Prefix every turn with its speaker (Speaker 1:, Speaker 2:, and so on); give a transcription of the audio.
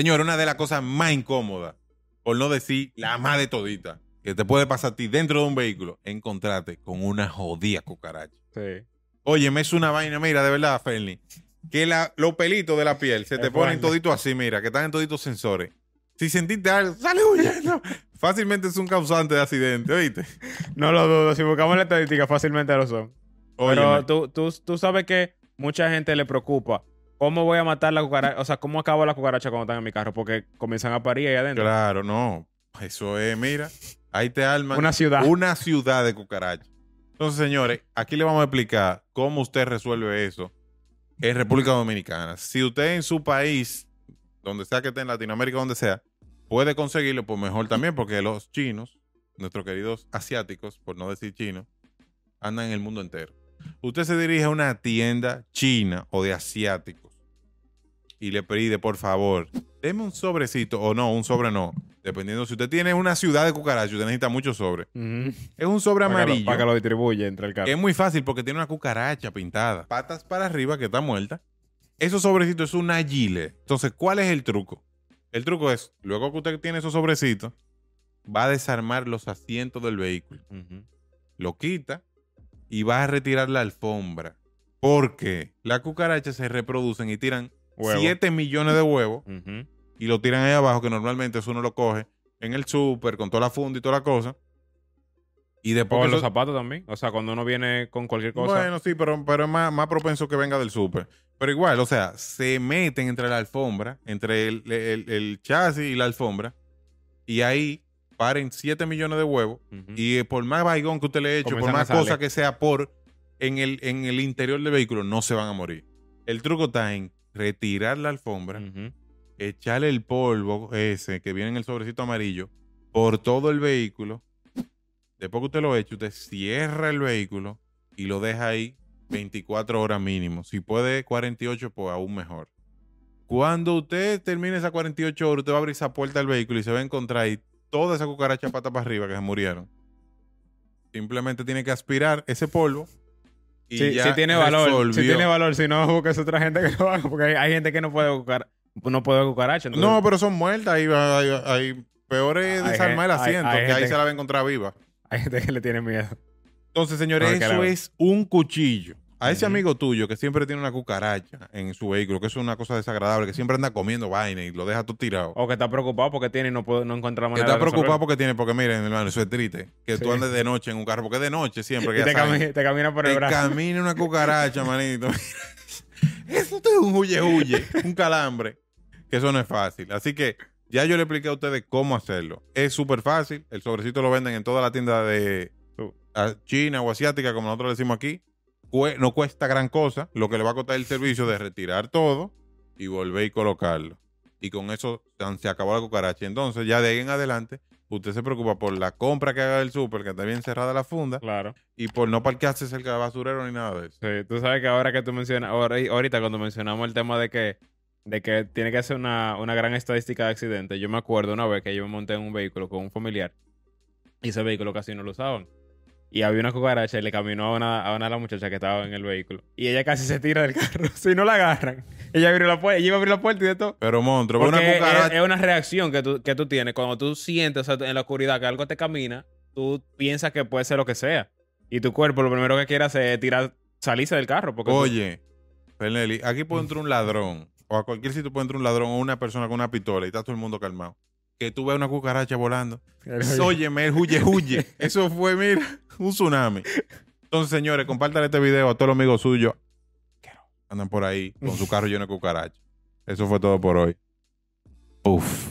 Speaker 1: Señor, una de las cosas más incómodas, por no decir la más de todita, que te puede pasar a ti dentro de un vehículo, encontrarte con una jodida cucaracha.
Speaker 2: Sí.
Speaker 1: Oye, me es una vaina, mira, de verdad, Fernie, que la, los pelitos de la piel se te ponen toditos así, mira, que están en toditos sensores. Si sentiste algo, sale huyendo. Fácilmente es un causante de accidente, ¿oíste?
Speaker 2: No lo dudo. Si buscamos la estadística, fácilmente lo son. Pero
Speaker 1: Óyeme.
Speaker 2: tú, tú, tú sabes que mucha gente le preocupa. ¿Cómo voy a matar la cucaracha? O sea, ¿cómo acabo la cucaracha cuando están en mi carro? Porque comienzan a parir ahí adentro.
Speaker 1: Claro, no. Eso es, mira, ahí te arman
Speaker 2: Una ciudad.
Speaker 1: una ciudad de cucarachas. Entonces, señores, aquí le vamos a explicar cómo usted resuelve eso en República Dominicana. Si usted en su país, donde sea que esté en Latinoamérica, donde sea, puede conseguirlo, pues mejor también, porque los chinos, nuestros queridos asiáticos, por no decir chinos, andan en el mundo entero. Usted se dirige a una tienda china o de asiáticos y le pide, por favor, deme un sobrecito, o no, un sobre no, dependiendo si usted tiene una ciudad de cucarachas, usted necesita muchos sobres.
Speaker 2: Ujú.
Speaker 1: Es un sobre
Speaker 2: Para
Speaker 1: amarillo.
Speaker 2: Para que lo distribuya entre el carro.
Speaker 1: Es muy fácil porque tiene una cucaracha pintada. Patas para arriba que está muerta. Esos sobrecitos es una gile. Entonces, ¿cuál es el truco? El truco es, luego que usted tiene esos sobrecitos, va a desarmar los asientos del vehículo. Lo quita y va a retirar la alfombra. Porque las cucarachas se reproducen y tiran
Speaker 2: Huevo.
Speaker 1: 7 millones de huevos y lo tiran ahí abajo, que normalmente eso uno lo coge en el súper con toda la funda y toda la cosa. Y después
Speaker 2: O en los
Speaker 1: eso-
Speaker 2: zapatos también. O sea, cuando uno viene con cualquier cosa.
Speaker 1: Bueno, sí, pero, pero es más, más propenso que venga del súper. Pero igual, o sea, se meten entre la alfombra, entre el, el- el chasis y la alfombra, y ahí paren 7 millones de huevos. Y eh, por más baigón que usted le eche, por más cosa que sea por en el, en el interior del vehículo, no se van a morir. El truco está en retirar la alfombra, echarle el polvo ese que viene en el sobrecito amarillo por todo el vehículo. Después que usted lo eche, usted cierra el vehículo y lo deja ahí 24 horas mínimo. Si puede 48, pues aún mejor. Cuando usted termine esas 48 horas, usted va a abrir esa puerta del vehículo y se va a encontrar ahí toda esa cucaracha pata para arriba que se murieron. Simplemente tiene que aspirar ese polvo. Y
Speaker 2: Sí,
Speaker 1: ya
Speaker 2: sí tiene valor. Sí
Speaker 1: resolvió.
Speaker 2: tiene valor. Si no, busques otra gente que lo haga. Porque hay, hay gente que no puede buscar. No puede cucaracha. entonces-
Speaker 1: No, pero son muertas. Hay, hay- peor es
Speaker 2: Hay
Speaker 1: desarmar el
Speaker 2: hay-
Speaker 1: asiento,
Speaker 2: hay
Speaker 1: que ahí se la va a encontrar viva.
Speaker 2: Hay gente que le tiene miedo.
Speaker 1: Entonces, señores,
Speaker 2: No,
Speaker 1: eso es un cuchillo. A ese amigo tuyo que siempre tiene una cucaracha en su vehículo, que es una cosa desagradable, que siempre anda comiendo vaina y lo deja todo tirado.
Speaker 2: O que está preocupado porque tiene y no, puede, no encuentra la
Speaker 1: que
Speaker 2: manera
Speaker 1: está
Speaker 2: de
Speaker 1: preocupado porque tiene, porque miren, hermano, eso es triste. Que tú andes de noche en un carro, porque de noche siempre, que
Speaker 2: Y te,
Speaker 1: saben.
Speaker 2: cami- te camina por el
Speaker 1: Te
Speaker 2: brazo.
Speaker 1: camina una cucaracha, manito. eso es un huye huye, un calambre. Que eso no es fácil. Así que ya yo le expliqué a ustedes cómo hacerlo. Es súper fácil. El sobrecito lo venden en toda la tienda de
Speaker 2: Uh.
Speaker 1: a- China o asiática, como nosotros le decimos aquí. No cuesta gran cosa. Lo que le va a costar el servicio de retirar todo y volver y colocarlo. Y con eso se- acabó la cucaracha. Entonces, ya de ahí en adelante, usted se preocupa por la compra que haga del súper, que está bien cerrada la funda,
Speaker 2: Claro.
Speaker 1: y por no parquearse cerca de basurero ni nada de eso.
Speaker 2: Sí, tú sabes que ahora que tú mencionas, ahora- ahorita cuando mencionamos el tema de que, de que tiene que ser una, una gran estadística de accidentes, yo me acuerdo una vez que yo me monté en un vehículo con un familiar y ese vehículo casi no lo usaban. Y había una cucaracha y le caminó a una, a una de las muchachas que estaba en el vehículo. Y ella casi se tira del carro. si no la agarran, ella abrió la puerta, ella iba a abrir la puerta y de todo.
Speaker 1: Pero, monstruo, una
Speaker 2: Porque
Speaker 1: cucaracha.
Speaker 2: es una reacción que tú, que tú tienes cuando tú sientes o sea, en la oscuridad que algo te camina, tú piensas que puede ser lo que sea. Y tu cuerpo lo primero que quiere hacer es tirar, salirse del carro. Porque tú-
Speaker 1: Oye, Fernelli, aquí puede entrar un ladrón, o a cualquier sitio puede entrar un ladrón o una persona con una pistola y está todo el mundo calmado. Que tú veas una cucaracha volando. Óyeme, el huye, huye. Eso fue, mira, un tsunami. Entonces, señores, compártanle este video a todos los amigos suyos. que Andan por ahí con su carro lleno de cucarachas. Eso fue todo por hoy. Uf.